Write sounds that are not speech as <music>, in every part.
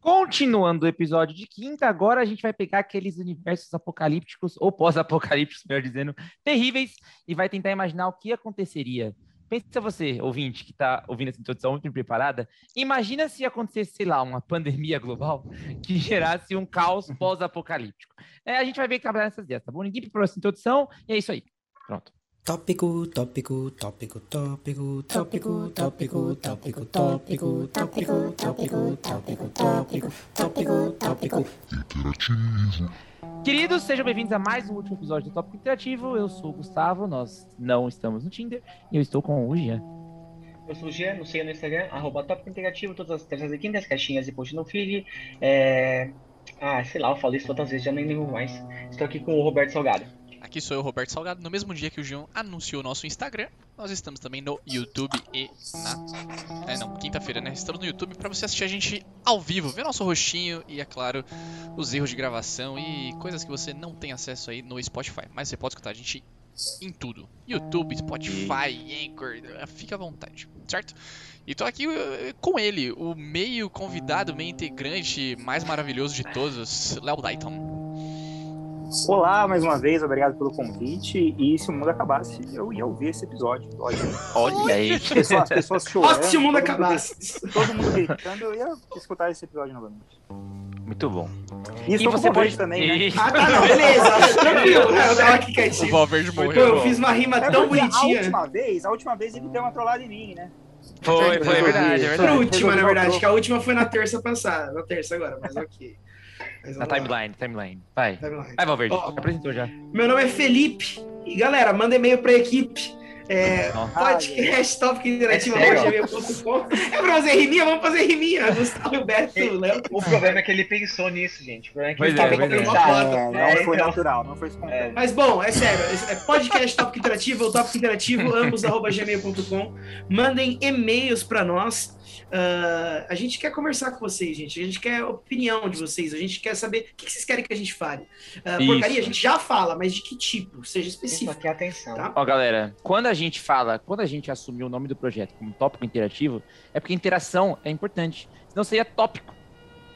Continuando o episódio de quinta, agora a gente vai pegar aqueles universos apocalípticos, ou pós-apocalípticos, <laughs> melhor dizendo, terríveis, e vai tentar imaginar o que aconteceria. Pensa você, ouvinte, que está ouvindo essa introdução muito preparada, imagina se acontecesse, sei lá, uma pandemia global <laughs> que gerasse um caos pós-apocalíptico. É, a gente vai ver trabalhar nessas ideias, tá bom? Ninguém preparou essa introdução, e é isso aí. Pronto. Tópico, tópico, tópico, tópico, tópico, tópico, tópico, tópico, tópico, tópico, tópico, tópico, tópico, tópico. Interativo. Queridos, sejam bem-vindos a mais um último episódio do Tópico Interativo. Eu sou o Gustavo, nós não estamos no Tinder, e eu estou com o Jean. Eu sou o Jean, no sei no Instagram, arroba Tópico Interativo, todas as terças e quintas, caixinhas e post no feed. É... Ah, sei lá, eu falei isso outras vezes, já nem lembro mais. Estou aqui com o Roberto Salgado. Aqui sou eu, Roberto Salgado. No mesmo dia que o João anunciou o nosso Instagram, nós estamos também no YouTube e na. É, não, quinta-feira, né? Estamos no YouTube para você assistir a gente ao vivo, ver nosso rostinho e, é claro, os erros de gravação e coisas que você não tem acesso aí no Spotify. Mas você pode escutar a gente em tudo: YouTube, Spotify, Anchor, fica à vontade, certo? E tô aqui uh, com ele, o meio convidado, meio integrante mais maravilhoso de todos, Léo Dayton. Olá, mais uma vez, obrigado pelo convite. E se o mundo acabasse, eu ia ouvir esse episódio. Olha, Olha aí. pessoas, pessoas <laughs> chorando. Nossa, se o mundo todo acabasse. Todo mundo gritando, eu ia escutar esse episódio novamente. Muito bom. E, E você pode também, né? Ah, tá, não, beleza. <laughs> Tranquilo. Eu tava aqui O quietinho. Valverde Pô, morreu. eu fiz uma rima É tão porque A bonitinha. última vez, a última vez ele deu uma trollada em mim, né? Foi, foi, é verdade, é Foi a verdade. última, na verdade, o que a última foi na terça passada. Na terça agora, mas ok. Na timeline, timeline. Vai. Timeline. Vai, Valverde. Você apresentou já. Meu nome é Felipe. E galera, manda e-mail pra equipe. É, Ó. podcast Tópico Interativo É. É pra fazer riminha? Vamos fazer riminha. Gustavo Beto, Léo. O problema é que ele pensou nisso, gente. O problema é que ele é, pois é. pensado. É, não É, foi então. natural, não foi espontâneo. Mas bom, é sério, é podcast Tópico Interativo ou Tópico Interativo, ambos arroba gmail.com. Mandem e-mails para nós. Ah, a gente quer conversar com vocês, gente. A gente quer a opinião de vocês. A gente quer saber o que que vocês querem que a gente fale. Isso. porcaria, a gente já fala, mas de que tipo? Seja Isso específico. aqui é atenção. Tá? Ó, galera, quando a gente fala, quando a gente assumiu o nome do projeto como tópico interativo, é porque interação é importante. Senão seria tópico.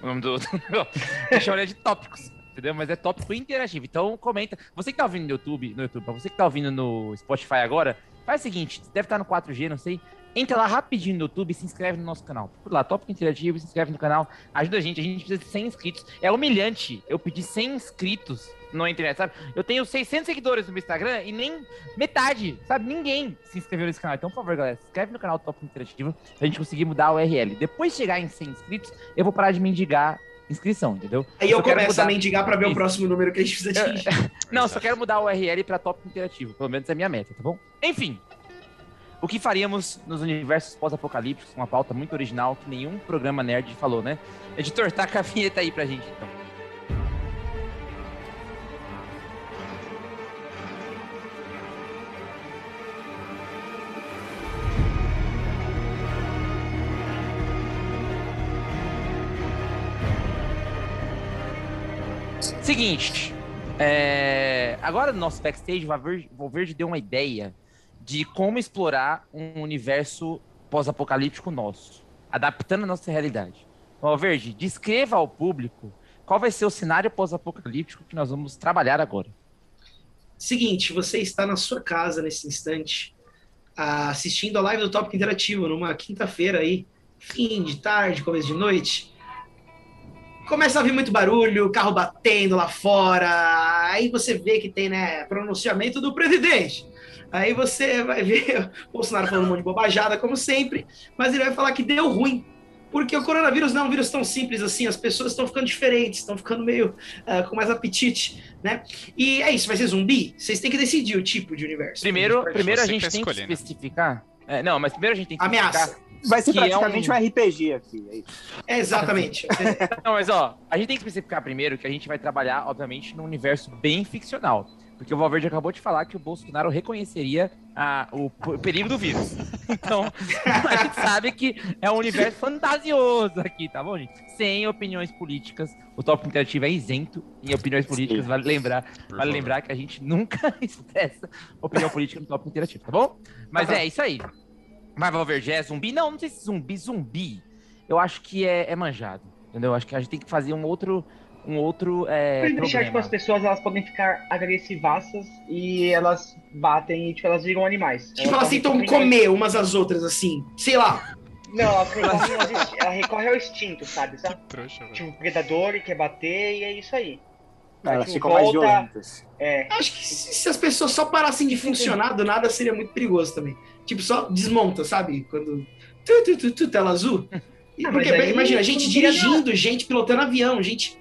O nome do. <laughs> Eu chamaria de tópicos. Entendeu? Mas é tópico interativo. Então comenta. Você que tá ouvindo no YouTube, no YouTube, pra você que tá ouvindo no Spotify agora, faz o seguinte: deve estar no 4G, não sei. Entra lá rapidinho no YouTube e se inscreve no nosso canal. Por lá, tópico interativo, se inscreve no canal. Ajuda a gente, a gente precisa de 100 inscritos. É humilhante eu pedir 100 inscritos na internet, sabe? Eu tenho 600 seguidores no meu Instagram e nem metade, sabe? Ninguém se inscreveu nesse canal. Então, por favor, galera, se inscreve no canal Tópico Interativo pra gente conseguir mudar a URL. Depois de chegar em 100 inscritos, eu vou parar de mendigar inscrição, entendeu? Aí eu quero começo mudar- a mendigar para ver o Isso. próximo número que a gente precisa <laughs> atingir. Não, só quero mudar a URL pra Tópico Interativo. Pelo menos é a minha meta, tá bom? Enfim. O que faríamos nos universos pós-apocalípticos? Uma pauta muito original que nenhum programa nerd falou, né? Editor, taca a vinheta aí pra gente, então. Seguinte, é, agora no nosso backstage, o Valverde- deu uma ideia de como explorar um universo pós-apocalíptico nosso, adaptando a nossa realidade. Então, descreva ao público qual vai ser o cenário pós-apocalíptico que nós vamos trabalhar agora. Seguinte, você está na sua casa nesse instante, ah, assistindo a live do Tópico Interativo numa quinta-feira aí, fim de tarde, começo de noite. Começa a vir muito barulho, carro batendo lá fora, aí você vê que tem, né, pronunciamento do presidente. Aí você vai ver <laughs> o Bolsonaro falando um monte de bobajada, como sempre, mas ele vai falar que deu ruim. Porque o coronavírus não é um vírus tão simples assim, as pessoas estão ficando diferentes, estão ficando meio ah, com mais apetite, né? E é isso, vai ser zumbi? Vocês têm que decidir o tipo de universo. Primeiro, primeiro a gente que tem escolhe, que né? especificar. é, não, mas primeiro a gente tem que Ameaça. especificar. Vai ser que é praticamente um- um... RPG aqui. É isso. É, exatamente. <laughs> Não, mas ó, a gente tem que especificar primeiro que a gente vai trabalhar, obviamente, num universo bem ficcional. Porque o Valverde acabou de falar que o Bolsonaro reconheceria a- o, p- perigo do vírus. <laughs> Então, a gente sabe que é um universo fantasioso aqui, tá bom, gente? Sem opiniões políticas. O tópico interativo é isento em opiniões políticas, vale lembrar. Vale lembrar que a gente nunca <laughs> expressa opinião política no tópico interativo, tá bom? Mas é isso aí. Mas Valverde é zumbi? Não, não sei se zumbi, zumbi. Eu acho que é, é manjado. Entendeu? Acho que a gente tem que fazer um outro. Um outro. É, Pra deixar, tipo, problema. as pessoas elas podem ficar agressivaças e elas batem e tipo, elas viram animais. Tipo, elas podem tentam comer umas às outras, assim. Sei lá. Não, elas recorrem, insti- ela recorre ao instinto, sabe? sabe? Trouxa, velho. Tipo, o predador quer bater e é isso aí. Elas tipo, ficam mais violentas. É. Acho que se, se as pessoas só parassem de funcionar do nada, seria muito perigoso também. Tipo, só desmonta, sabe? Quando. Tu, tu, tu, tu, tela azul. E Ah, porque, aí imagina, gente dirigindo, gente pilotando avião, gente.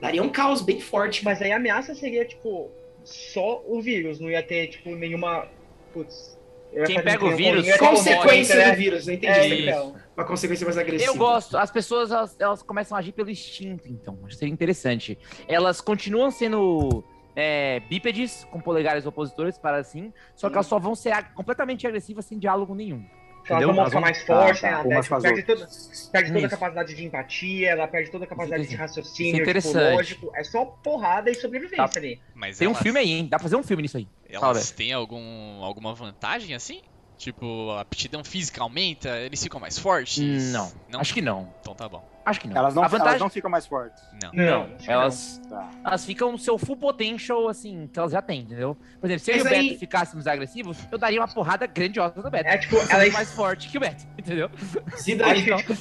Daria um caos bem forte. Mas aí a ameaça seria, tipo, só o vírus, não ia ter, tipo, nenhuma. Putz. Quem pega o vírus, Consequência né? do vírus, não entendi. É, né? então. Uma consequência mais agressiva. Eu gosto. As pessoas elas, elas começam a agir pelo instinto, então. Acho que seria interessante. Elas continuam sendo é, bípedes, com polegares opositores, para assim, só que elas só vão ser completamente agressivas sem diálogo nenhum. Elas Entendeu? ficar vão- mais fortes, tá, né? Ela perde, toda, perde toda a capacidade de empatia, ela perde toda a capacidade de Isso é raciocínio, tipo, lógico. É só porrada e sobrevivência Tá. ali. Mas Tem um elas- filme aí, hein? Dá pra fazer um filme nisso aí. Elas têm algum, alguma vantagem assim? Tipo, a aptidão física aumenta? Eles ficam mais fortes? Não, Não? acho que não. Então tá bom. Acho que não. Elas não, a vantagem... elas não ficam mais fortes. Não. Não, que elas, Tá. elas ficam no seu full potential, assim, que elas já têm, entendeu? Por exemplo, se eu e o Beto aí- ficássemos agressivos, eu daria uma porrada grandiosa no Beto. É tipo, ela muito mais forte que o Beto, <laughs> entendeu? Se daí, que, tipo,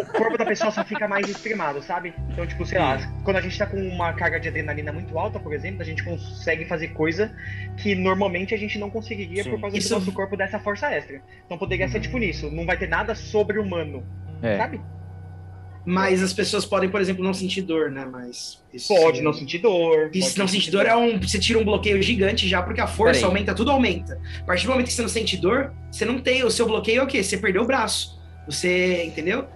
o corpo da pessoa só fica mais extremado, sabe? Então, tipo, sei lá, quando a gente tá com uma carga de adrenalina muito alta, por exemplo, a gente consegue fazer coisa que normalmente a gente não conseguiria Sim. por causa Isso- do nosso corpo dessa força extra. Então poderia ser tipo nisso, não vai ter nada sobre-humano, É. sabe? Mas as pessoas podem, por exemplo, não sentir dor, né? Mas. Isso Pode não sentir dor. Isso pode não sentir dor é um. Você tira um bloqueio gigante já, porque a força Peraí. aumenta, tudo aumenta. A partir do momento que você não sente dor, você não tem. O seu bloqueio é o quê? Você perdeu o braço. Você. Entendeu?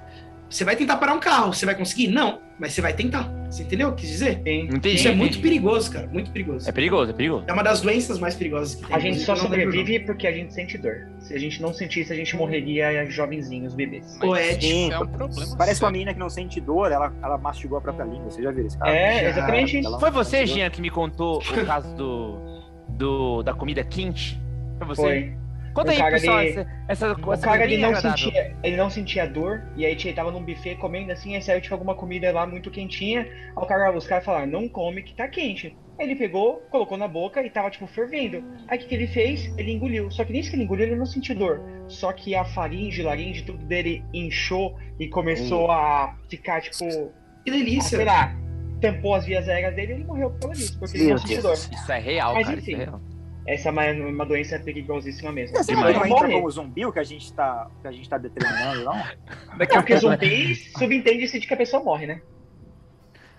Você vai tentar parar um carro. Você vai conseguir? Não. Mas você vai tentar. Você entendeu o que quis dizer? Sim. Entendi. Isso é muito perigoso, cara. Muito perigoso. É perigoso, é perigoso. É uma das doenças mais perigosas que tem. A gente só lembro sobrevive porque a gente sente dor. Se a gente não sentisse, a gente morreria jovenzinhos, bebês. Poético. Sim, É um problema. Parece uma menina que não sente dor, ela, ela mastigou a própria língua. Você já viu esse cara? É, exatamente isso. Foi você, Jean, que me contou o caso do, do da comida quente? Foi você? Foi. Conta O aí, cara pessoal, ali- essa, essa, O essa cara ele não, agradável. sentia, ele não sentia dor, e aí ele tava num buffet comendo assim, aí saiu tipo alguma comida lá muito quentinha. Aí o cara, os caras falaram, não come que tá quente. Aí ele pegou, colocou na boca e tava tipo fervendo. Aí o que, que ele fez? Ele engoliu. Só que nisso que ele engoliu, ele não sentiu dor. Só que a faringe, laringe, tudo dele inchou e começou a ficar tipo, Que delícia. sei lá, tampou as vias aéreas dele e ele morreu por causa disso, porque ele Meu não sentiu dor. Isso é real, Mas cara. enfim. Isso é real. Essa é uma, uma doença perigosíssima mesmo. Essa Demais. não entra como zumbi o que a gente tá, que a gente tá determinando, não? <laughs> Não, porque pouco, né? zumbi subentende-se de que a pessoa morre, né?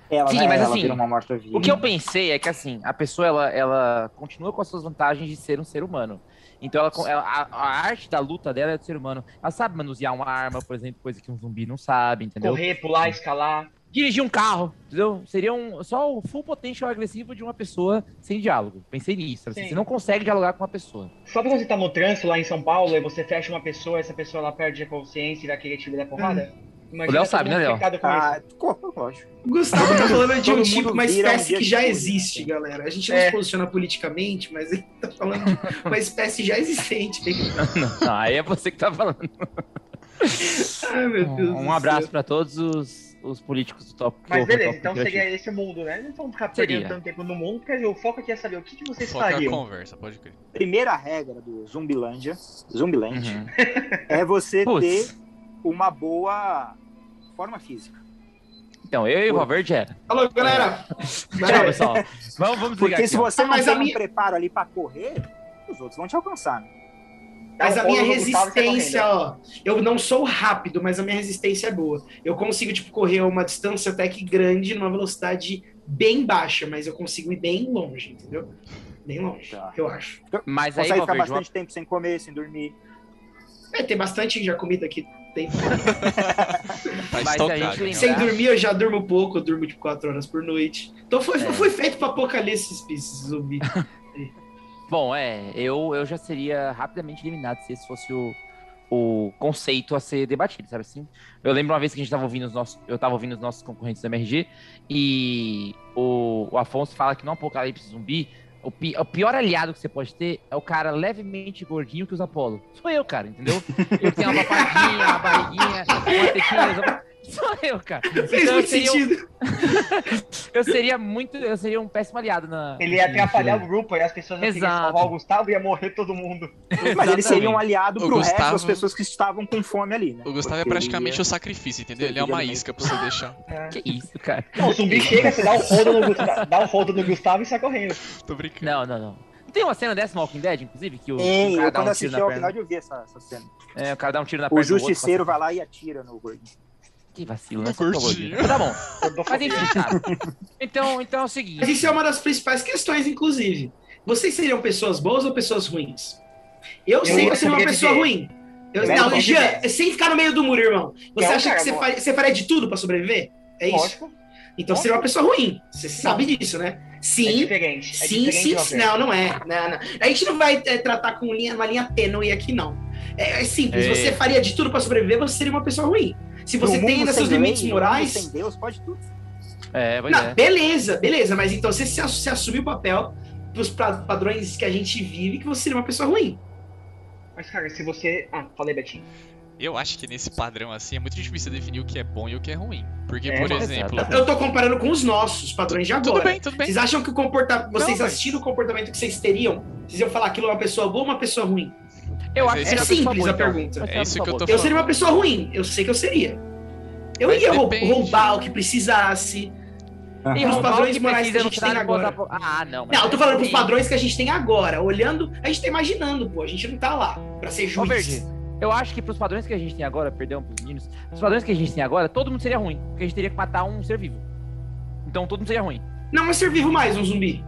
Ela, Sim, né, mas ela assim, vira uma morta-viva. O que eu pensei é que assim, a pessoa ela, ela continua com as suas vantagens de ser um ser humano. Então ela, ela- a, a arte da luta dela é do ser humano. Ela sabe manusear uma arma, por exemplo, coisa que um zumbi não sabe, entendeu? Correr, pular, escalar. Dirigir um carro, entendeu? Seria um, só o full potential agressivo de uma pessoa sem diálogo. Pensei nisso. assim, Sim. você não consegue dialogar com uma pessoa. Sabe quando você tá no trânsito lá em São Paulo e você fecha uma pessoa, essa pessoa ela perde a consciência e vai querer te dar porrada? Imagina O Léo sabe, mundo né, Léo? Ah, co- lógico. O Gustavo tá falando de um tipo, uma um espécie dia que já existe, né? galera. A gente não É. se posiciona politicamente, mas ele tá falando de uma espécie já existente. <laughs> Não, aí é você que tá falando. Ai, meu Deus do Um abraço pra todos os, os políticos do top. Mas beleza, top então criativo. seria esse o mundo, né? Não vamos ficar Seria. perdendo tanto tempo no mundo, porque o foco aqui é saber o que, que vocês Foca a fariam. conversa, pode crer. Primeira regra do Zumbilândia, Zumbiland, Uhum. <laughs> é você Putz. ter uma boa forma física. Então, eu e o Valverde era. Alô, galera! <laughs> Tchau, pessoal. Vamos, vamos Porque se aqui, ó. você não Mas tem a um minha- preparo ali pra correr, os outros vão te alcançar. Né? Mas Dá a minha sai resistência, ó, eu não sou rápido, mas a minha resistência é boa. Eu consigo, tipo, correr uma distância até que grande, numa velocidade bem baixa, mas eu consigo ir bem longe, entendeu? Bem longe, Tá. eu acho. Mas aí, Consegue ficar Valverde, bastante tempo sem comer, sem dormir. É, tem bastante já comida aqui. Tem. <laughs> Tá Mas a gente né? lembra- Sem dormir, eu já durmo pouco, eu durmo, tipo, 4 horas por noite. Então foi, É. foi feito pra apocalipse zumbi. <laughs> Bom, é, eu, eu já seria rapidamente eliminado se esse fosse o, o conceito a ser debatido, sabe assim? Eu lembro uma vez que a gente tava ouvindo os nossos, eu tava ouvindo os nossos concorrentes do MRG e o, o Afonso fala que no apocalipse zumbi, o, pi- o pior aliado que você pode ter é o cara levemente gordinho que usa polo. Sou eu, cara, entendeu? <laughs> Eu tenho uma papadinha, uma barriguinha, uma tetinha, <laughs> Sou eu, cara. Fez Então eu muito seria, um, sentido. <laughs> eu seria muito. Eu seria um péssimo aliado na. Ele ia atrapalhar o grupo e as pessoas iam salvar o Gustavo e ia morrer todo mundo. Mas ele seria um aliado O pro resto Gustavo- das pessoas que estavam com fome ali, né? O Gustavo é Porque praticamente ele o sacrifício, entendeu? Ele é uma isca pra você deixar. <laughs> Que isso, cara. Não, o zumbi chega, você dá um rodo no Gustavo, dá um rodo no Gustavo e sai correndo. Tô brincando. Não, não, não. Não tem uma cena dessa no Walking Dead, inclusive? Que o, Ei, o cara eu dá quando um tiro assisti na ao perna. final eu vi essa, essa cena. É, o cara dá um tiro na O perna. outro, justiceiro fala vai lá e atira no gordinho. Que vacilo, né? Eu. Tá bom. <laughs> Mas enfim, cara. Então, então é o Mas seguinte. isso é uma das principais questões, inclusive. Vocês seriam pessoas boas ou pessoas ruins? Eu, sei que eu seria uma pessoa ruim. Eu, Eu não. Jean, sem ficar no meio do muro, irmão. Você Não, acha cara, que você, não. faria, você faria de tudo pra sobreviver? É isso? Lógico, Então você seria uma pessoa ruim. Você sabe disso, né? é Sim, diferente. É sim, diferente, sim. Não, não é. Não, não. A gente não vai é, tratar com linha, uma linha tênue aqui, não. É, é simples. É. Você faria de tudo pra sobreviver, você seria uma pessoa ruim. Se você tem ainda seus limites lei, morais. Sem Deus, pode tudo. É, pois Não, é. beleza, beleza, mas então você se, se assumir o papel pros pra- padrões que a gente vive, que você seria uma pessoa ruim. Mas, cara, se você. Ah, falei, Betinho. Eu acho que nesse padrão assim é muito difícil definir o que é bom e o que é ruim. Porque, É, por mas- exemplo. Eu tô comparando com os nossos padrões de agora. Tudo bem, tudo bem. Vocês acham que o comportamento. Vocês Não, mas- assistindo o comportamento que vocês teriam, vocês iam falar aquilo é uma pessoa boa ou uma pessoa ruim? Eu Mas acho é que É simples a então. pergunta. Mas É eu isso que eu tô Eu seria uma pessoa ruim, eu sei que eu seria. Eu Mas ia depende. roubar o que precisasse. E Os padrões que morais que a gente tem agora. pós-apo- Ah, não. mas Não, eu tô é falando pros padrões que a gente tem agora. Olhando, a gente tá imaginando, pô. A gente não tá lá pra ser Ô, juiz. Verde, eu acho que pros padrões que a gente tem agora, perdão pros meninos, os padrões que a gente tem agora, todo mundo seria ruim. Porque a gente teria que matar um ser vivo. Então todo mundo seria ruim. Não é ser vivo mais um zumbi.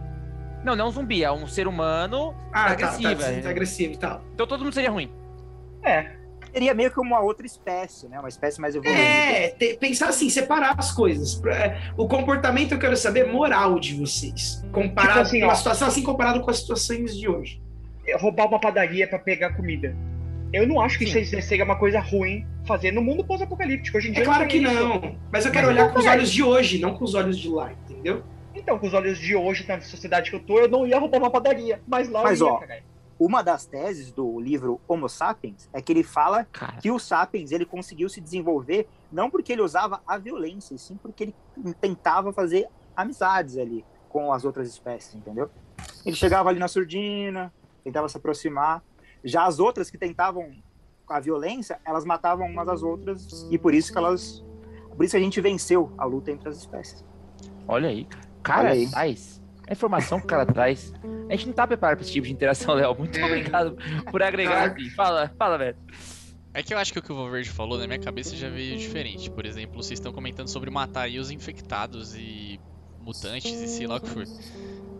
Não, não um zumbi, é um ser humano. Ah, Agressiva, tá, tá, é. tá agressivo e tal. Então todo mundo seria ruim. É. Seria meio que uma outra espécie, né? Uma espécie mais evoluída. É, te- pensar assim, separar as coisas. É, O comportamento eu quero saber moral de vocês. Comparado Tipo assim, com a situação assim, comparado com as situações de hoje. roubar uma padaria pra pegar comida. Eu não acho que Sim. isso seja uma coisa ruim fazer no mundo pós-apocalíptico. Hoje em dia É claro que isso. não. Mas eu quero Mas olhar com os olhos de hoje, não com os olhos de lá, entendeu? Então, com os olhos de hoje, na sociedade que eu tô, eu não ia roubar uma padaria. Mas lá Mas, eu ia, ó. Uma das teses do livro Homo Sapiens é que ele fala Cara. que o Sapiens ele conseguiu se desenvolver não porque ele usava a violência, e sim porque ele tentava fazer amizades ali com as outras espécies, entendeu? Ele chegava ali na surdina, tentava se aproximar. Já as outras que tentavam a violência, elas matavam umas às outras e por isso que elas, por isso que a gente venceu a luta entre as espécies. Olha aí, cara. Cara, aí. traz. A informação que o cara traz. A gente não tá preparado pra esse tipo de interação, Léo. Muito É. obrigado por agregar aqui. Fala, fala, velho. É que eu acho que o que o Valverde falou na minha cabeça já veio diferente. Por exemplo, vocês estão comentando sobre matar aí os infectados e mutantes e sei lá o que for.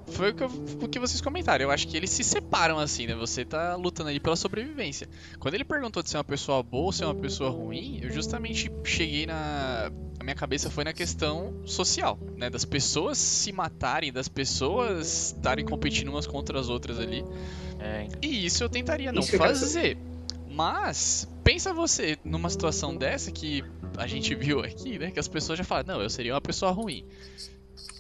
Foi o que, eu- o que vocês comentaram. Eu acho que eles se separam assim, né? Você tá lutando aí pela sobrevivência. Quando ele perguntou de ser uma pessoa boa ou ser uma pessoa ruim, eu justamente cheguei na. A minha cabeça foi na questão social, né? Das pessoas se matarem, das pessoas estarem competindo umas contra as outras ali. É, E isso eu tentaria não Isso fazer. Mas, pensa você numa situação dessa que a gente viu aqui, né? Que as pessoas já falam, não, eu seria uma pessoa ruim.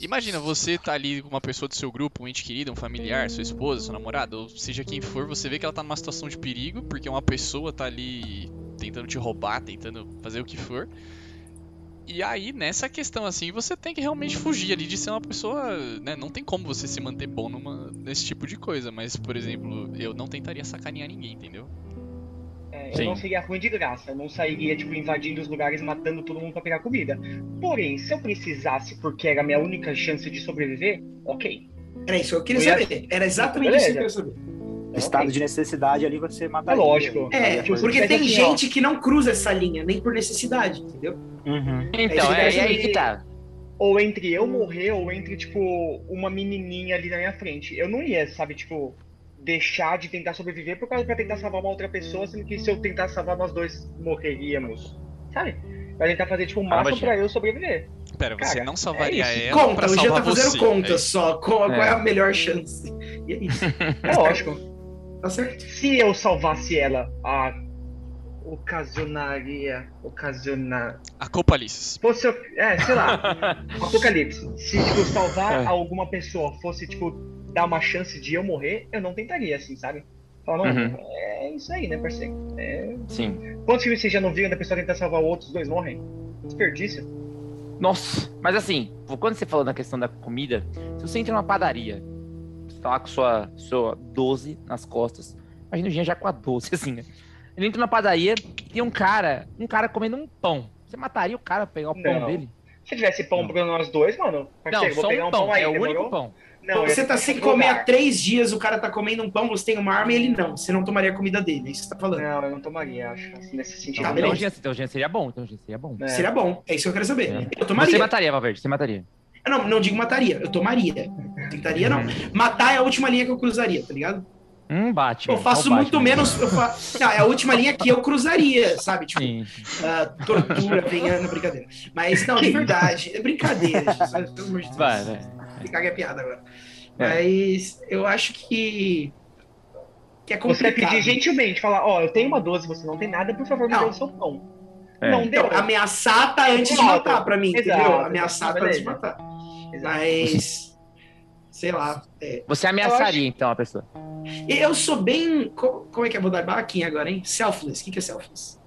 Imagina, você tá ali com uma pessoa do seu grupo, um ente querido, um familiar, sua esposa, seu namorado, ou seja quem for, você vê que ela tá numa situação de perigo, porque uma pessoa tá ali tentando te roubar, tentando fazer o que for. E aí, nessa questão assim, você tem que realmente fugir ali de ser uma pessoa, né? Não tem como você se manter bom numa, nesse tipo de coisa, mas, por exemplo, eu não tentaria sacanear ninguém, entendeu? É, eu Sim. não seria ruim de graça. Eu não sairia, tipo, invadindo os lugares, matando todo mundo pra pegar comida. Porém, se eu precisasse, porque era a minha única chance de sobreviver, ok. Era isso que eu queria Eu ia- saber. Era exatamente Beleza. isso que eu queria saber. Estado de necessidade ali você É mataria. lógico. É, Tipo, porque tem assim, ó, gente que não cruza essa linha, nem por necessidade, entendeu? Uhum. Então, É é, é aí que- que tá. Ou entre eu morrer, ou entre, tipo, uma menininha ali na minha frente. Eu não ia, sabe, tipo, deixar de tentar sobreviver por causa pra tentar salvar uma outra pessoa, sendo que se eu tentar salvar nós dois morreríamos. Sabe? Pra tentar fazer, tipo, o Ah, máximo imagina. pra eu sobreviver. Pera, você Cara, não salvaria é ela Conta, pra o Jean salvar tá fazendo você. conta É só. Qual, qual é É. a melhor chance? E é isso. É lógico. Tá certo? Se eu salvasse ela, a ocasionaria. Ocasionar. Acopalices. Fosse. É, sei lá. <laughs> Apocalipse. Se, tipo, salvar É. alguma pessoa fosse, tipo, dar uma chance de eu morrer, eu não tentaria, assim, sabe? Falar, mano, Uhum. é isso aí, né, parceiro? É... Sim. Quantos filmes vocês já não viram da pessoa tentar salvar o outro, os dois morrem? Desperdício. Nossa, mas assim, quando você falou na questão da comida, se você entra numa padaria, você tá lá com sua, sua 12 nas costas, imagina o Jean já com a 12, <laughs> assim, né? Ele entra na padaria, tem um cara, um cara comendo um pão. Você mataria o cara pra pegar o pão Não. dele? Se tivesse pão Não. pra nós dois, mano, Não, parceiro, vou só pegar um um pão, pão aí, é o demorou? único pão. Não, você tá ficar sem em comer há três dias, o cara tá comendo um pão, você tem uma arma e ele não. Você não tomaria a comida dele, é isso que você tá falando. Não, eu não tomaria, acho, assim, nesse sentido. Tá, Então, o Jean, então seria bom, então o Jean seria bom. É. Seria bom, é isso que eu quero saber. É. Eu Você tomaria. mataria, Valverde, você mataria. Eu Não, não digo mataria, eu tomaria. Tentaria não. Matar é a última linha que eu cruzaria, tá ligado? Hum, bate. Eu faço muito menos. Eu fa... Não, é a última linha que eu cruzaria, sabe? Tipo, ah, tortura, venhando, brincadeira. Mas não, de verdade, é brincadeira, gente, sabe? Pelo amor de Deus. Vai, vai. Caga a piada agora. É. Mas eu acho que. Que é Você vai complicado. pedir gentilmente, falar, ó, eu tenho uma 12, você não tem nada, por favor, me Não. dê o seu pão. É. Não deu. Então, ameaçar tá antes de matar pra mim, Exato. entendeu? Ameaçar tá antes de matar. Exato. Mas. Sei lá. é. Você ameaçaria, então, a pessoa. Eu sou bem. co- Como é que é? Vou dar baquinha agora, hein? Selfless. O que que é selfless?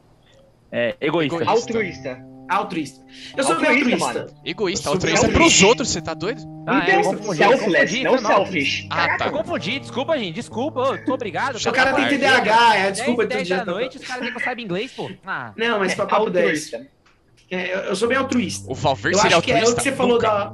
É, egoísta. Egoísta. Altruísta. Altruísta. Eu sou bem Altruísta, altruísta. mano. Egoísta, Eu altruísta pros outros, você tá doido? Ah, é, eu confundi, eu selfless, não selfish. Ah, Eu tá. confundi, desculpa, gente, desculpa, ô, tô obrigado. O cara tem TDAH, é, desculpa, todo 10 dia. da tá- noite, os caras eu saiba inglês, pô. Ah, Não, mas É, pra papo 10. altruísta. É, eu eu sou bem altruísta. O Valverde Eu seria acho que é o altruísta? que você falou Nunca. da.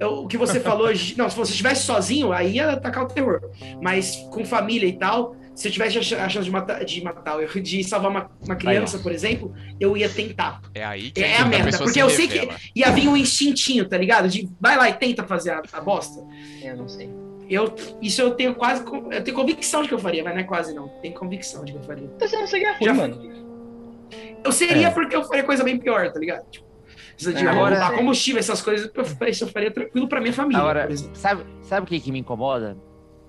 é O que você falou. <laughs> Não, se você estivesse sozinho, aí ia atacar o terror. Mas com família e tal, se eu tivesse a ch- a chance de matar, de, matar eu- de salvar uma, uma criança, por exemplo, eu ia tentar. É aí que É a merda, pessoa porque eu sei que ia vir um instintinho, tá ligado? De vai lá e tenta fazer a, a bosta. Eu não sei. Eu, isso eu tenho quase. Eu tenho convicção de que eu faria, mas não é quase não. Tenho convicção de que eu faria. Então você não seria ruim, Já- mano. Eu seria É. porque eu faria coisa bem pior, tá ligado? Tipo, de É, agora- roubar combustível, essas coisas, eu faria- isso eu faria tranquilo pra minha família, Agora, sabe, sabe o que, que me incomoda?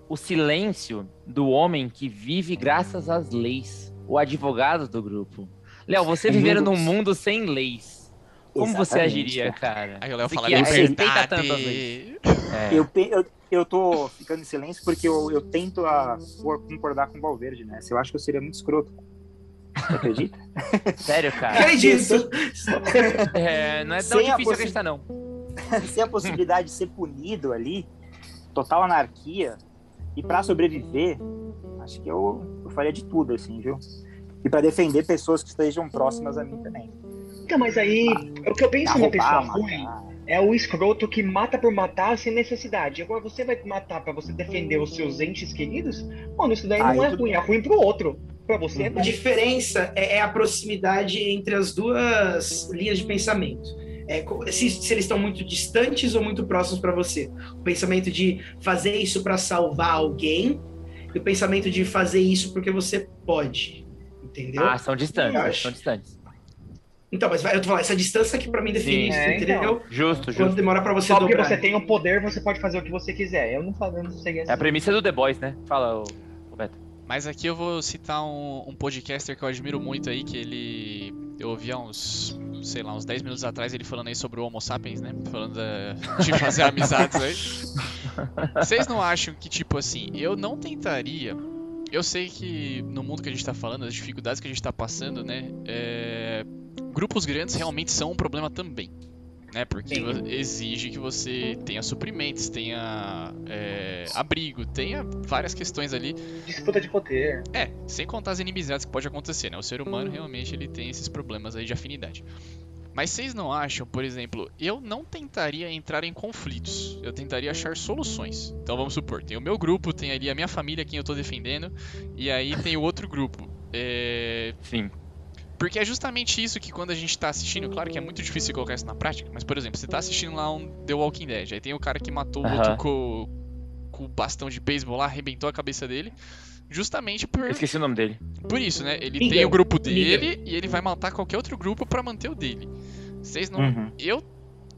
O silêncio do homem que vive graças às leis. O advogado do grupo. Léo, você mundo- num mundo sem leis. Como você Exatamente, agiria, cara. Aí o Léo Você fala liberdade. tanto as leis. É. Eu, pe- eu, eu tô ficando em silêncio porque eu, eu tento a, por- concordar com o Valverde, né? Eu acho que eu seria muito escroto. Você acredita? <laughs> Sério, cara? Acredito. É, não é tão Sem difícil acreditar, não. <laughs> Sem a possibilidade de ser punido ali, total anarquia, e pra sobreviver, acho que eu, eu faria de tudo, assim, viu? E pra defender pessoas que estejam próximas a mim também. Então, mas aí, o que eu penso numa pessoa Roubar, ruim matar. é o escroto que mata por matar sem necessidade. Agora, você vai matar pra você defender os seus entes queridos? Mano, isso daí Aí não é ruim, é ruim pro outro. Pra você é A diferença é, é a proximidade entre as duas linhas de pensamento. É, se, se eles estão muito distantes ou muito próximos para você. O pensamento de fazer isso para salvar alguém e o pensamento de fazer isso porque você pode. Entendeu? Ah, são distantes, são distantes. Então, mas vai- eu tô falando, essa distância que para mim define Sim. isso, É, entendeu? Justo, Quando justo. demora para você Só porque você tem o poder, você pode fazer o que você quiser. Eu não falo, eu não sei assim. É a premissa do The Boys, né? Fala, ô, ô Beto. Mas aqui eu vou citar um, um podcaster que eu admiro muito aí, que ele. Eu ouvi há uns, sei lá, uns 10 minutos atrás ele falando aí sobre o Homo sapiens, né? Falando da- <laughs> de fazer amizades aí. Vocês não acham que, tipo assim, eu não tentaria. Eu sei que no mundo que a gente tá falando, as dificuldades que a gente tá passando, né? é, Grupos grandes realmente são um problema também. Né? Porque Sim. exige que você tenha suprimentos, tenha é, abrigo, tenha várias questões ali Disputa de poder. é, sem contar as inimizades que pode acontecer, né? O ser humano realmente ele tem esses problemas aí de afinidade. Mas vocês não acham, por exemplo, eu não tentaria entrar em conflitos. Eu tentaria achar soluções. Então vamos supor, tem o meu grupo, tem ali a minha família quem eu tô defendendo, e aí tem o outro grupo. É, Sim. Porque é justamente isso que quando a gente tá assistindo, claro que é muito difícil colocar isso na prática, mas por exemplo, você tá assistindo lá um The Walking Dead, aí tem o cara que matou o Aham. outro com, com o bastão de beisebol lá, arrebentou a cabeça dele, justamente por, Eu esqueci o nome dele. por isso, né? Ele Negan. tem o grupo dele e ele vai matar qualquer outro grupo pra manter o dele. Vocês não. Uhum. Eu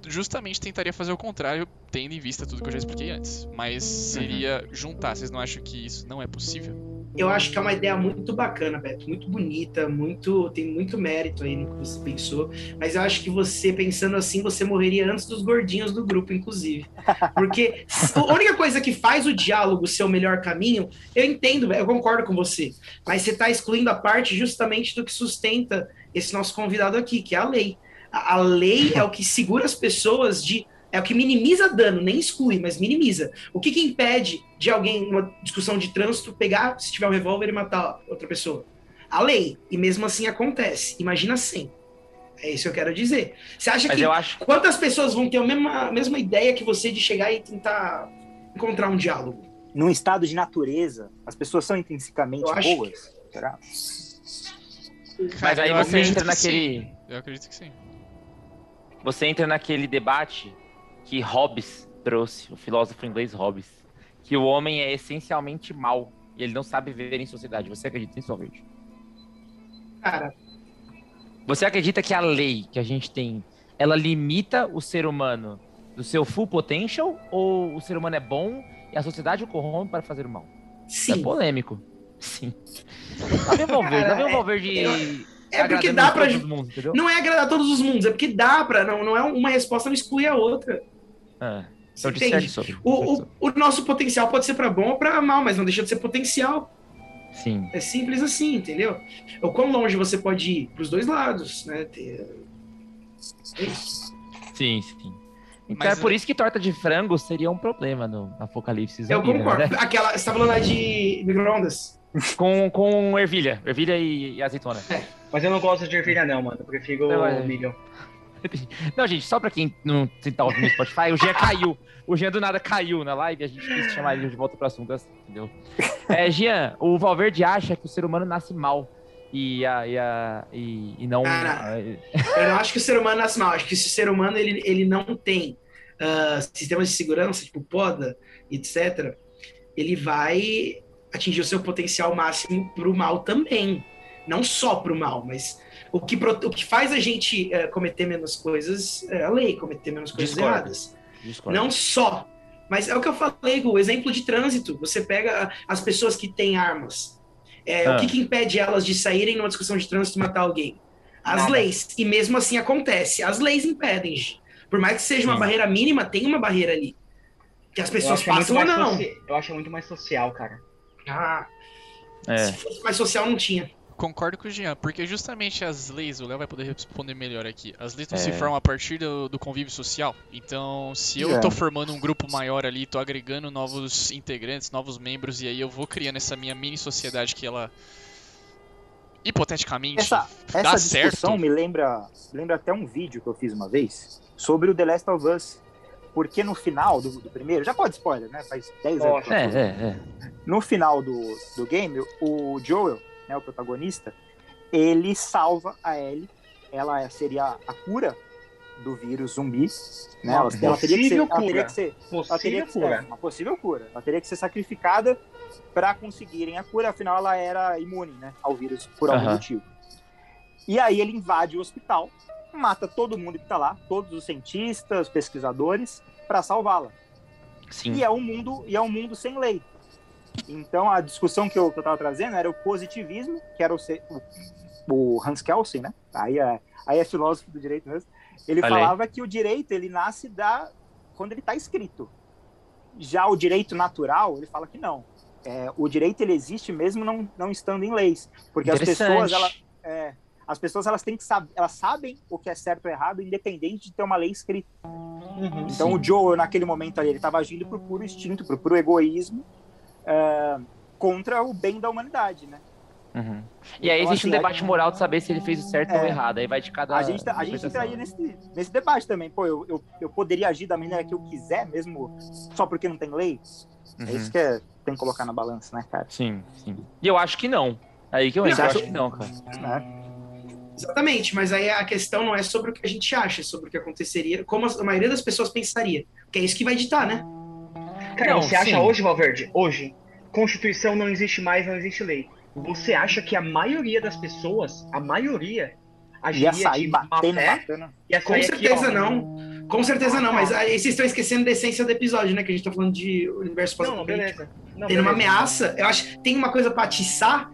justamente tentaria fazer o contrário, tendo em vista tudo que eu já expliquei antes. Mas seria juntar. Vocês não acham que isso não é possível? Eu acho que é uma ideia muito bacana, Beto, muito bonita, muito tem muito mérito aí no que você pensou. Mas eu acho que você pensando assim, você morreria antes dos gordinhos do grupo, inclusive. Porque a única coisa que faz o diálogo ser o melhor caminho, eu entendo, eu concordo com você. Mas você está excluindo a parte justamente do que sustenta esse nosso convidado aqui, que é a lei. A, lei é o que segura as pessoas de. É o que minimiza dano, nem exclui, mas minimiza. O que, que impede de alguém, numa discussão de trânsito, pegar, se tiver um revólver e matar outra pessoa? A lei. E mesmo assim acontece. Imagina sem. É isso que eu quero dizer. Você acha Mas que eu acho. quantas pessoas vão ter a mesma, a mesma ideia que você de chegar e tentar encontrar um diálogo? Num estado de natureza, as pessoas são intrinsecamente boas? Será? Mas aí você entra que sim. naquele. Eu acredito que sim. Você entra naquele debate que Hobbes trouxe, o filósofo inglês Hobbes, que o homem é essencialmente mau e ele não sabe viver em sociedade. Você acredita nisso, Valverde? Cara, Você acredita que a lei que a gente tem, ela limita o ser humano do seu full potential ou o ser humano é bom e a sociedade o corrompe para fazer o mal? É sim. polêmico. Sim. Lá vem o Valverde, lá vem o Cara, Valverde É porque agradando dá pra. mundos? Não é agradar todos os mundos, é porque dá pra. Não, não é uma resposta, não exclui a outra. Você então entende? sobre. O, o, o nosso potencial pode ser pra bom ou pra mal, mas não deixa de ser potencial. Sim. É simples assim, entendeu? O quão longe você pode ir pros dois lados, né? Ter- É. Sim, sim. Então Mas é por isso que torta de frango seria um problema no Apocalipse Eu zumbi, concordo. né? <laughs> Aquela, você tá falando lá de micro-ondas? Com, com ervilha. Ervilha e, e azeitona. Mas eu não gosto de ervilha, não, mano. Eu prefiro Não, é- o milho. <laughs> Não, gente, só pra quem não tá ouvindo no Spotify, o Jean <laughs> caiu. O Jean do nada caiu na live e a gente quis chamar ele de volta pro assunto, entendeu? É, Jean, o Valverde acha que o ser humano nasce mal. E, a, e, a, e, e não. Cara, Eu não <laughs> acho que o ser humano nasce mal. Acho que se o ser humano ele, ele não tem ah, sistemas de segurança, tipo poda, etc., ele vai atingir o seu potencial máximo pro mal também. Não só pro mal, mas o que, o que faz a gente eh, cometer menos coisas é a lei, cometer menos coisas Discordo. erradas. Discordo. Não só. Mas é o que eu falei, o exemplo de trânsito. Você pega as pessoas que têm armas. É, Ah. O que, que impede elas de saírem numa discussão de trânsito e matar alguém? As Nada. leis. E mesmo assim acontece. As leis impedem. gente. Por mais que seja uma Sim. barreira mínima, tem uma barreira ali. Que as pessoas é passam ou não. soci- eu acho muito mais social, cara. Ah, É. Se fosse mais social, não tinha. Concordo com o Jean, porque justamente as leis, o Léo vai poder responder melhor aqui. As leis não se É. formam a partir do, do convívio social. Então, se eu É. tô formando um grupo maior ali, tô agregando novos integrantes, novos membros, e aí eu vou criando essa minha mini sociedade que ela. Hipoteticamente, Essa, dá essa certo. discussão me lembra, lembra até um vídeo que eu fiz uma vez sobre o The Last of Us. Porque no final do, do primeiro, já pode spoiler, né? Faz 10 anos. É, é, é. No final do, do game, o Joel, né, o protagonista, ele salva a Ellie. Ela seria a cura do vírus zumbi. Né? Ela, ela teria que ser, possível ela teria cura. que ser ela teria Possível que ser é, uma possível cura. Ela teria que ser sacrificada para conseguirem a cura, afinal ela era imune né, ao vírus por algum motivo. E aí ele invade o hospital, mata todo mundo que tá lá, todos os cientistas, pesquisadores, para salvá-la. Sim. E é um mundo e é um mundo sem lei. Então a discussão que eu, que eu tava trazendo era o positivismo, que era o, o, o Hans Kelsen, né? Aí é, aí é filósofo do direito mesmo. Ele falava que o direito ele nasce da quando ele está escrito. Já o direito natural, ele fala que não. É, o direito ele existe mesmo não, não estando em leis, porque as pessoas ela, é, as pessoas elas têm que saber, elas sabem o que é certo ou errado, independente de ter uma lei escrita. Uhum. Então Sim. o Joe, naquele momento ali, ele estava agindo por puro instinto, por puro egoísmo, é, contra o bem da humanidade, né? Uhum. E aí Então, existe um assim, debate moral de saber se ele fez o certo ou É. errado. Aí vai de cada. A gente, tá- a gente entraria nesse, nesse debate também. Pô, eu, eu, eu poderia agir da maneira que eu quiser, mesmo só porque não tem lei? É Uhum. isso que é, tem que colocar na balança, né, cara? Sim, sim. E eu acho que não. Aí que eu Não, entro, eu acho- acho que não, cara. Né? Exatamente, mas aí a questão não é sobre o que a gente acha, é sobre o que aconteceria, como a maioria das pessoas pensaria. Que é isso que vai ditar, né? Cara, Não, você acha sim. hoje, Valverde, hoje, Constituição não existe mais, não existe lei. Você acha que a maioria das pessoas, a maioria, agiria Ia sair de batendo, fé? batendo. Ia Com sair certeza aqui, ó, não. Com certeza não, mas aí vocês estão esquecendo da essência do episódio, né? Que a gente tá falando de universo Não, não, pós-apocalíptico. beleza. Não, Tem uma beleza. ameaça, eu acho que tem uma coisa pra atiçar,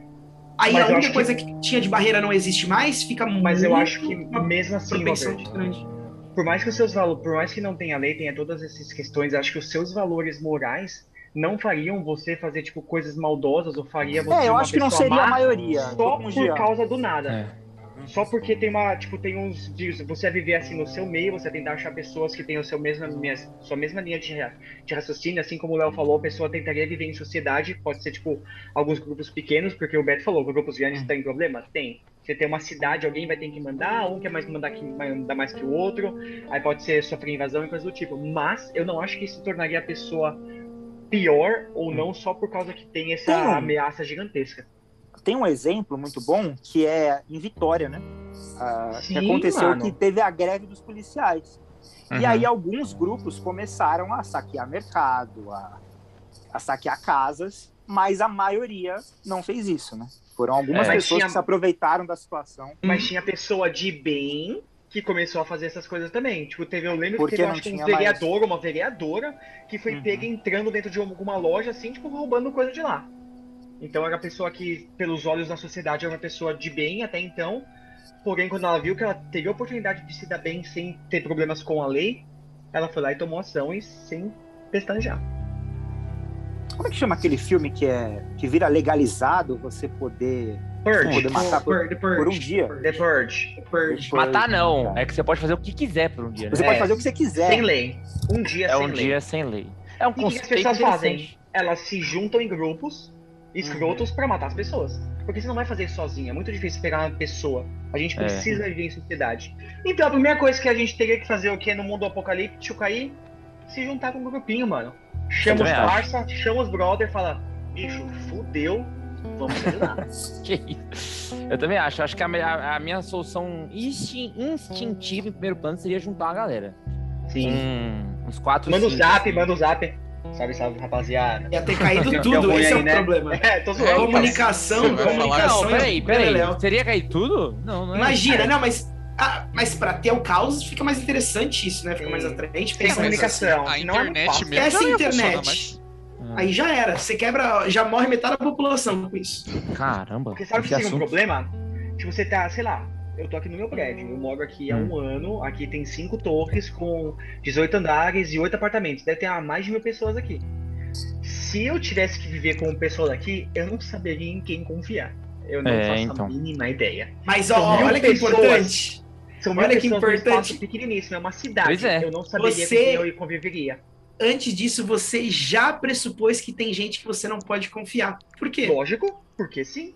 aí Mas a única acho que- coisa que... tinha de barreira não existe mais, fica Mas eu acho que mesmo assim, Valverde, grande. Por mais que os seus valores, por mais que não tenha lei, tenha todas essas questões, acho que os seus valores morais não fariam você fazer tipo coisas maldosas ou faria você É, eu uma acho que não pessoa seria má a maioria. só por causa do nada. É. Só porque tem uma, tipo, tem uns dias, você vai viver assim no seu meio, você vai tentar achar pessoas que têm o seu mesma, mes- sua mesma linha de, de raciocínio, assim como o Léo falou, a pessoa tentaria viver em sociedade, pode ser, tipo, alguns grupos pequenos, porque o Beto falou, grupos grandes tem problema? Tem. Você tem uma cidade, alguém vai ter que mandar, um quer mais mandar, que, mandar mais que o outro, aí pode ser sofrer invasão e coisa do tipo. Mas eu não acho que isso tornaria a pessoa pior ou não só por causa que tem essa Tem um- ameaça gigantesca. Tem um exemplo muito bom que é em Vitória, né? Ah, que Sim, aconteceu mano. que teve a greve dos policiais. E Uhum. aí alguns grupos começaram a saquear mercado, a, a saquear casas, mas a maioria não fez isso, né? Foram algumas É. pessoas tinha- que se aproveitaram da situação. Mas tinha pessoa de bem que começou a fazer essas coisas também. Tipo, teve, eu lembro Porque que teve não acho que um tinha mais- vereador, uma vereadora, que foi Uhum. pega entrando dentro de alguma loja, assim, tipo, roubando coisa de lá. Então era a pessoa que, pelos olhos da sociedade, era uma pessoa de bem até então. Porém, quando ela viu que ela teria a oportunidade de se dar bem sem ter problemas com a lei, ela foi lá e tomou ação e sem pestanejar. Como é que chama aquele filme que é que vira legalizado você poder Purge. poder matar por, por um dia? The Purge. The Purge. Matar não, é que você pode fazer o que quiser por um dia, né? Você É. pode fazer o que você quiser. Sem lei. Um dia É sem um lei. dia sem lei. É um E o que as conceito pessoas fazem? Elas se juntam em grupos escrotos Uhum. pra matar as pessoas. Porque você não vai fazer sozinho, é muito difícil pegar uma pessoa. A gente É. precisa viver em sociedade. Então a primeira coisa que a gente teria que fazer o que no mundo apocalíptico aí, se juntar com um grupinho, mano. Chama os parça, chama os brother, fala, bicho, fudeu, vamos <laughs> ajudar. Que isso? Eu também acho. Acho que a, a- a minha solução instin- instintiva em primeiro plano seria juntar uma galera. Sim. Um- uns quatro, Manda o cinco, zap, assim. manda o zap. Salve, salve, rapaziada. Ia ter caído Tem tudo, esse é aí, o né? problema. <laughs> É, tô É, zoando. Comunicação, vai falar- comunicação. Não, peraí, é peraí. beleléu. Teria caído tudo? Não, não é. Imagina, não, mas. Ah, mas pra ter o caos fica mais interessante isso, né? Fica mais atraente. Tem pensando comunicação. A é internet fácil. mesmo Essa já ia internet. Ah, Aí já era. Você quebra, já morre metade da população com isso. Caramba. Porque sabe o que seria um problema? Tipo, você tá, sei lá, eu tô aqui no meu prédio, eu moro aqui há um ano, aqui tem cinco torres com 18 andares e 8 apartamentos. Deve ter ah, mais de mil pessoas aqui. Se eu tivesse que viver com uma pessoa daqui, eu não saberia em quem confiar. Eu não É, faço então. a mínima ideia. Mas São ó, olha que pessoas. importante. São Olha que importante. pequeniníssimo, é uma cidade. Pois é. Eu não saberia Você- com quem eu conviveria. Antes disso, você já pressupôs que tem gente que você não pode confiar. Por quê? Lógico, porque sim.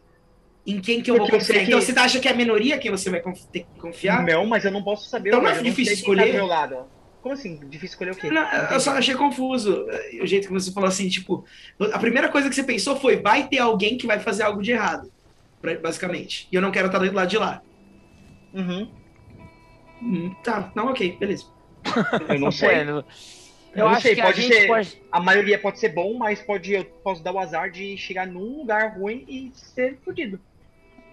Em quem que eu vou Porque eu sei confiar? Então que- você acha que é a minoria quem você vai conf- ter que confiar? Não, mas eu não posso saber. Então não é eu difícil tá escolher? do meu lado. Como assim? Difícil escolher o quê? Não, eu só achei confuso eh, o jeito que você falou assim, tipo, a primeira coisa que você pensou foi, vai ter alguém que vai fazer algo de errado, basicamente. E eu não quero estar do lado de lá. Uhum. Hum, tá, não, ok, beleza. <laughs> Eu não sei. Eu Eu não acho sei, que a pode gente ser- pode. A maioria pode ser bom, mas pode, eu posso dar o azar de chegar num lugar ruim e ser fodido.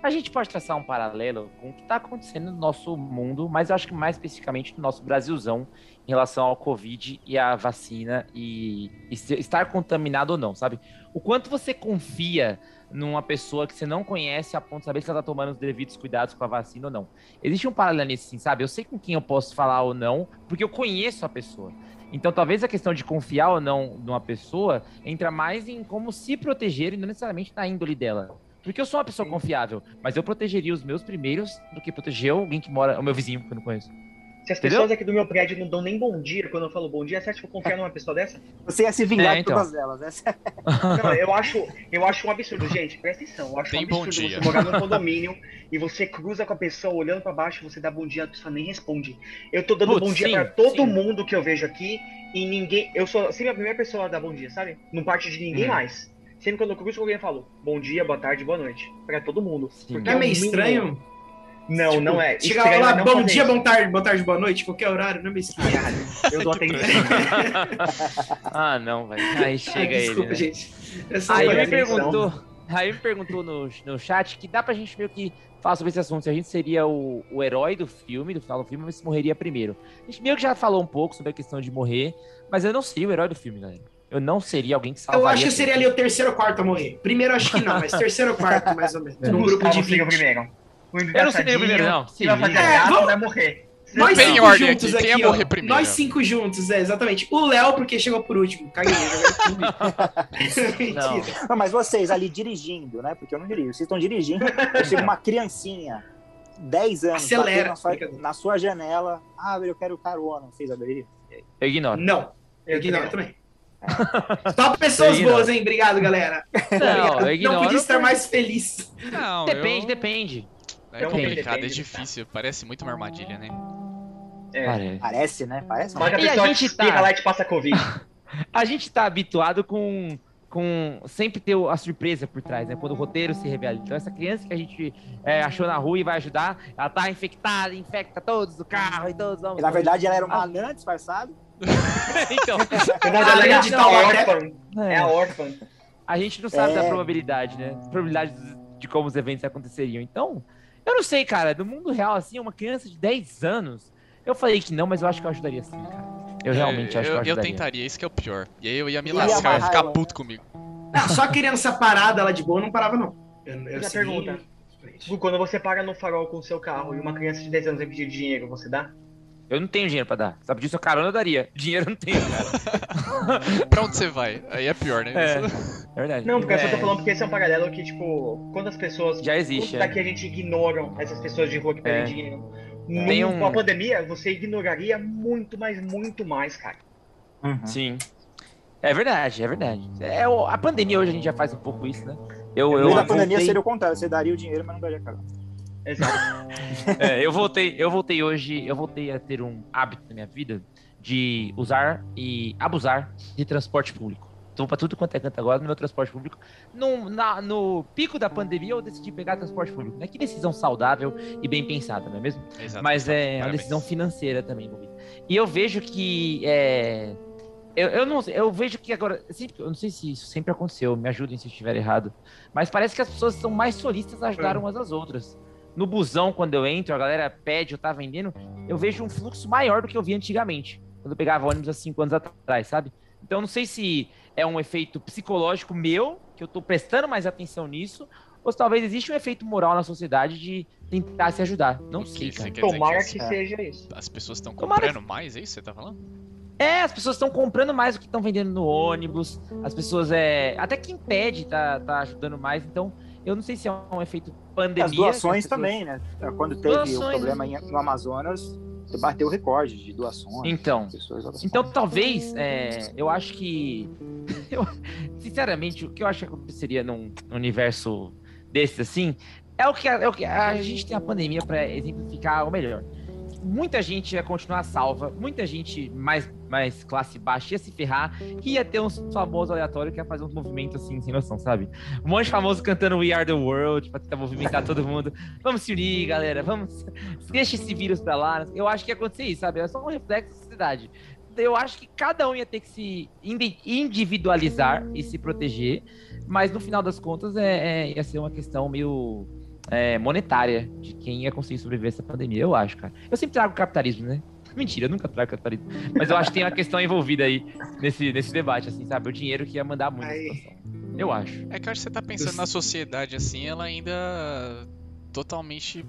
A gente pode traçar um paralelo com o que está acontecendo no nosso mundo, mas eu acho que mais especificamente no nosso Brasilzão, em relação ao Covid e à vacina e, e estar contaminado ou não, sabe? O quanto você confia numa pessoa que você não conhece a ponto de saber se ela está tomando os devidos cuidados com a vacina ou não. Existe um paralelo nisso, sim, sabe? Eu sei com quem eu posso falar ou não, porque eu conheço a pessoa. Então, talvez a questão de confiar ou não numa pessoa entra mais em como se proteger e não necessariamente na índole dela. Porque eu sou uma pessoa confiável, mas eu protegeria os meus primeiros do que proteger alguém que mora, o meu vizinho, que eu não conheço. Se as Entendeu? pessoas aqui do meu prédio não dão nem bom dia quando eu falo bom dia, você acha que eu vou confiar numa pessoa dessa? Você ia se vingar É, então. de todas elas. Essa é <laughs> Não, eu acho, eu acho um absurdo, gente. Presta atenção. Eu acho Tem um bom absurdo dia. você morar num condomínio e você cruza com a pessoa olhando pra baixo, você dá bom dia, a pessoa nem responde. Eu tô dando Putz, bom dia sim, pra todo sim. mundo que eu vejo aqui e ninguém. Eu sou sempre a primeira pessoa a dar bom dia, sabe? Não parte de ninguém Hum. mais. Sempre quando eu cruzo com alguém, eu falo bom dia, boa tarde, boa noite. Pra todo mundo. Sim. Porque é o meio mínimo- estranho? Não, Tipo, não é. Estranho lá, não bom dia, isso. bom tarde, boa tarde, boa noite, qualquer horário, não é estranho. Caralho, eu dou até <laughs> ah, não, velho. Aí chega desculpa, ele. né? gente. É Aí me atenção. perguntou, aí me perguntou no, no chat que dá pra gente meio que falar sobre esse assunto. Se a gente seria o, o herói do filme, do final do filme, ou se morreria primeiro. A gente meio que já falou um pouco sobre a questão de morrer, mas eu não seria o herói do filme, galera. Eu não seria alguém que salvaria. Eu acho que seria ali o terceiro ou quarto a morrer. Primeiro acho que não, mas terceiro ou quarto, mais ou menos. Num grupo de Gustavo seria o 20. primeiro. O Eu não primeiro, não. Que vai fazer. É, graça, vamos- vai morrer. Nós cinco ordem juntos aqui, aqui, quem ia ó. morrer primeiro? Nós cinco juntos, é, exatamente. O Léo, porque chegou por último. Caguei, joguei tudo. <laughs> Não. Não, mas vocês ali dirigindo, né? Porque eu não dirijo. Vocês estão dirigindo, eu chego uma criancinha 10 anos, Acelera. na sua, na sua janela, ah, eu quero carona, fez aderir? Eu ignoro. Não. Eu ignoro também. Só pessoas boas, hein? Obrigado, galera. Não, eu Não podia estar mais feliz. Não, Depende, eu... depende. É Então, complicado, é difícil. Parece muito uma armadilha, né? É. Parece. Parece, né? Parece. Que a E a gente tá- lá e te passa Covid. <laughs> A gente tá habituado com, com sempre ter a surpresa por trás, né? Quando o roteiro se revela. Então, essa criança que a gente é, achou na rua e vai ajudar, ela tá infectada, infecta todos do carro e todos vamos. E, na verdade, ela era uma anã disfarçada. <laughs> então, Na Ah, verdade, não, a gente tá não, órfã. É é, a órfã. a gente não sabe É. da probabilidade, né? Probabilidade de como os eventos aconteceriam. Então, eu não sei, cara. No mundo real, assim, uma criança de 10 anos, eu falei que não, mas eu acho que eu ajudaria sim, cara. Eu realmente É, acho que eu eu, eu ajudaria. tentaria, isso que é o pior. E aí eu ia me Ia lascar, ia amarrar ficar puto comigo. Não, só a criança parada lá de boa não parava, não. Eu, eu Já segui pergunta. Quando você para no farol com o seu carro e uma criança de 10 anos vem pedir dinheiro, você dá? Eu não tenho dinheiro pra dar. Sabe disso, carona eu daria. <laughs> Dinheiro eu não tenho, cara. <laughs> Pra onde você vai? Aí é pior, né? É. É verdade. Não, porque eu só tô É, falando porque esse é um paralelo que, tipo, quando as pessoas. Já existe, Quantos daqui a gente ignoram essas pessoas de rua que pedem É. dinheiro? Tem um- Com a pandemia, você ignoraria muito, mas muito mais, cara. Uhum. Sim. É verdade, é verdade. É, a pandemia hoje a gente já faz um pouco isso, né? Eu, eu, meio da pandemia voltei, seria o contrário, você daria o dinheiro, mas não daria carona. Exato. <laughs> é, eu voltei, eu voltei hoje, eu voltei a ter um hábito na minha vida de usar e abusar de transporte público. Então, pra tudo quanto é canto agora, no meu transporte público. No, na- no pico da pandemia, eu decidi pegar transporte público. Né? Que decisão saudável e bem pensada, não é mesmo? Exato, Mas é uma parabéns. decisão financeira também envolvida. E eu vejo que. É, eu, eu não eu vejo que agora. Sempre, eu não sei se isso sempre aconteceu, me ajudem se eu estiver errado. Mas parece que as pessoas são mais solistas a ajudar É. umas às outras. No busão, quando eu entro, a galera pede, eu tá vendendo, eu vejo um fluxo maior do que eu vi antigamente. Quando eu pegava ônibus há cinco anos atrás, sabe? Então eu não sei se é um efeito psicológico meu, que eu tô prestando mais atenção nisso, ou se talvez existe um efeito moral na sociedade de tentar se ajudar. Não O sei, que cara. Tomara que que seja isso. as pessoas estão Tomara- comprando mais, é isso que você tá falando? É, as pessoas estão comprando mais do que estão vendendo no ônibus. As pessoas é. Até quem pede tá, tá ajudando mais. Então, eu não sei se é um efeito pandemia. As doações as pessoas- também, né? Quando teve Doações, o problema em- no Amazonas, bateu o recorde de doações. Então. Então, talvez, é, eu acho que. <laughs> eu- sinceramente, o que eu acho que aconteceria num universo desse assim é o que, a- é o que a gente tem a pandemia para exemplificar o melhor. Muita gente ia continuar salva, muita gente mais, mais classe baixa ia se ferrar, e ia ter uns famosos aleatórios que ia fazer uns movimentos assim, sem noção, sabe? Um monte de famoso cantando We Are the World pra tentar movimentar todo mundo. Vamos se unir, galera, vamos. Deixa esse vírus pra lá. Eu acho que ia acontecer isso, sabe? É só um reflexo da sociedade eu acho que cada um ia ter que se indi- individualizar e se proteger, mas no final das contas é, é- ia ser uma questão meio é, monetária de quem ia conseguir sobreviver essa pandemia, eu acho, cara. Eu sempre trago capitalismo, né? Mentira, eu nunca trago capitalismo. Mas eu acho que tem uma questão envolvida aí nesse, nesse debate, assim, sabe? O dinheiro que ia mandar muito na Aí. situação. Eu acho. É que eu acho que você tá pensando na sociedade assim, ela ainda totalmente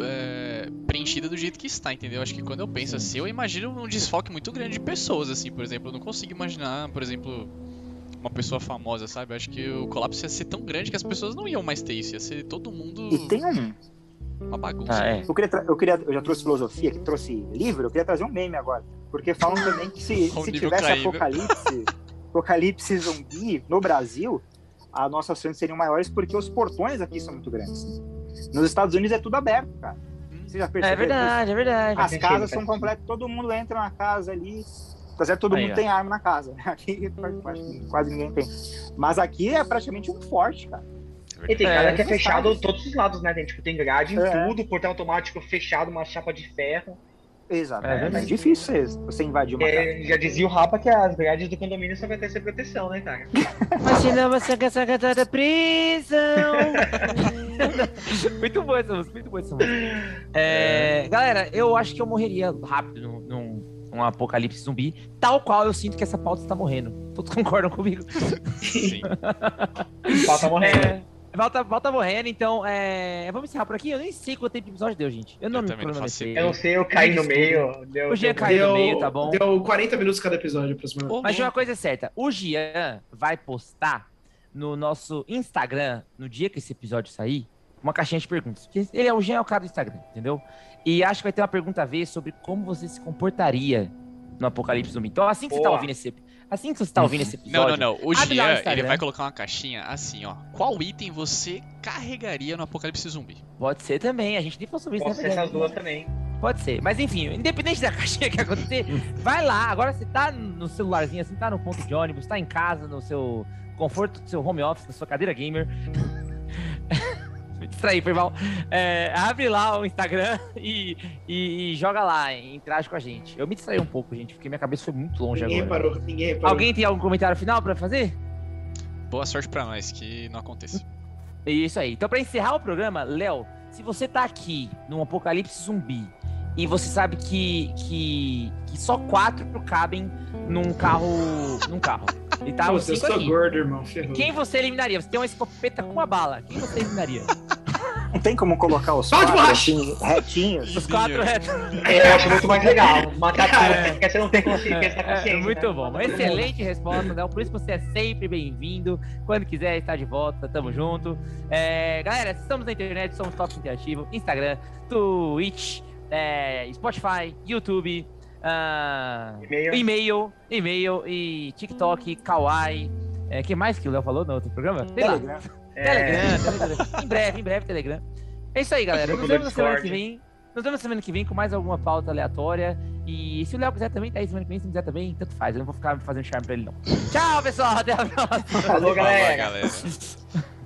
é, preenchida do jeito que está, entendeu? Acho que quando eu penso assim, eu imagino um desfoque muito grande de pessoas, assim, por exemplo, eu não consigo imaginar, por exemplo, uma pessoa famosa, sabe? Eu acho que o colapso ia ser tão grande que as pessoas não iam mais ter isso, ia ser todo mundo E tem um. Uma bagunça. Ah, é. Eu queria, eu queria, eu já trouxe filosofia, que trouxe livro, eu queria trazer um meme agora. Porque falam também que se, <laughs> se tivesse caiu. apocalipse, apocalipse zumbi no Brasil, as nossas chances seriam maiores porque os portões aqui são muito grandes. Nos Estados Unidos é tudo aberto, cara. Você já percebeu? É verdade, é verdade. As casas são completas, todo mundo entra na casa ali. Tá certo? Todo Aí, mundo ó. tem arma na casa. <laughs> Aqui quase ninguém tem. Mas aqui é praticamente um forte, cara. E tem É, que é fechado sabe. todos os lados, né? Tem, tipo, tem grade em É. tudo, portão automático fechado, uma chapa de ferro. Exato. É É, mais difícil você- invadir uma casa. É, já dizia o Rapa que as grades do condomínio só vai ter essa proteção, né, cara? Mas se não você quer sair da prisão. <laughs> muito boa essa música, muito boa essa música. É, Galera, eu acho que eu morreria rápido num, num- num apocalipse zumbi, tal qual eu sinto que essa pauta está morrendo. Todos concordam comigo? Sim. Falta morrendo. Volta, volta morrendo, então é, vamos encerrar por aqui. Eu nem sei quanto tempo de episódio deu, gente. Eu não Eu me cronometrei. Eu não sei, eu caí no meio. Deu, O Jean deu- caiu no meio, tá bom? Deu 40 minutos cada episódio, aproximadamente. Mas uma coisa é certa, o Gian vai postar no nosso Instagram, no dia que esse episódio sair, uma caixinha de perguntas. Porque Ele é o Jean é o cara do Instagram, entendeu? E acho que vai ter uma pergunta a ver sobre como você se comportaria no apocalipse zumbi. Então, assim que você tá Boa. ouvindo esse assim que você tá ouvindo esse Uhum. Não, episódio, não, não. O lá no Jean, ele vai colocar uma caixinha assim, ó. Qual item você carregaria no apocalipse zumbi? pode ser também. A gente nem falou sobre isso, Posso né? ser essas duas também. Pode ser. Mas enfim, independente da <laughs> caixinha que acontecer, vai lá. Agora você tá no celularzinho, assim, tá no ponto de ônibus, tá em casa, no seu conforto do seu home office, na sua cadeira gamer. Distraí, foi mal. É, abre lá o Instagram e, e- e joga lá, interage com a gente. Eu me distraí um pouco, gente, porque minha cabeça foi muito longe Ninguém agora. reparou, ninguém reparou. Alguém tem algum comentário final pra fazer? Boa sorte pra nós, que não aconteça. É Isso aí. Então, pra encerrar o programa, Léo, se você tá aqui num apocalipse zumbi e você sabe que, que, que só quatro cabem num carro. num carro. E tá Puta, eu sou aqui. gordo, irmão. Ferrou. Quem você eliminaria? Você tem uma escopeta com uma bala. Quem você eliminaria? Não tem como colocar os de quatro assim, retinhos. Os quatro retos. É, eu acho muito mais legal. Matar tudo, porque você não tem consciência, peso na É, consciência. muito né? bom. Uma excelente resposta, Léo. Por isso você é sempre bem-vindo. Quando quiser estar de volta, tamo junto. É, galera, estamos na internet, somos Top Interativo, Instagram, Twitch, é, Spotify, YouTube, ah, E-mail. e-mail, e-mail e TikTok, Kawaii. É, que mais que o Léo falou no outro programa? Sei lá. Telegram. É, Telegram, Telegram. em breve, em breve, Telegram. É isso aí, galera. Nos vemos na semana que vem. Nos vemos na semana que vem com mais alguma pauta aleatória. E se o Léo quiser também, tá aí semana que vem. Se não quiser também, tanto faz. Eu não vou ficar fazendo charme pra ele, não. Tchau, pessoal. Até a próxima. Falou, galera. galera. <laughs>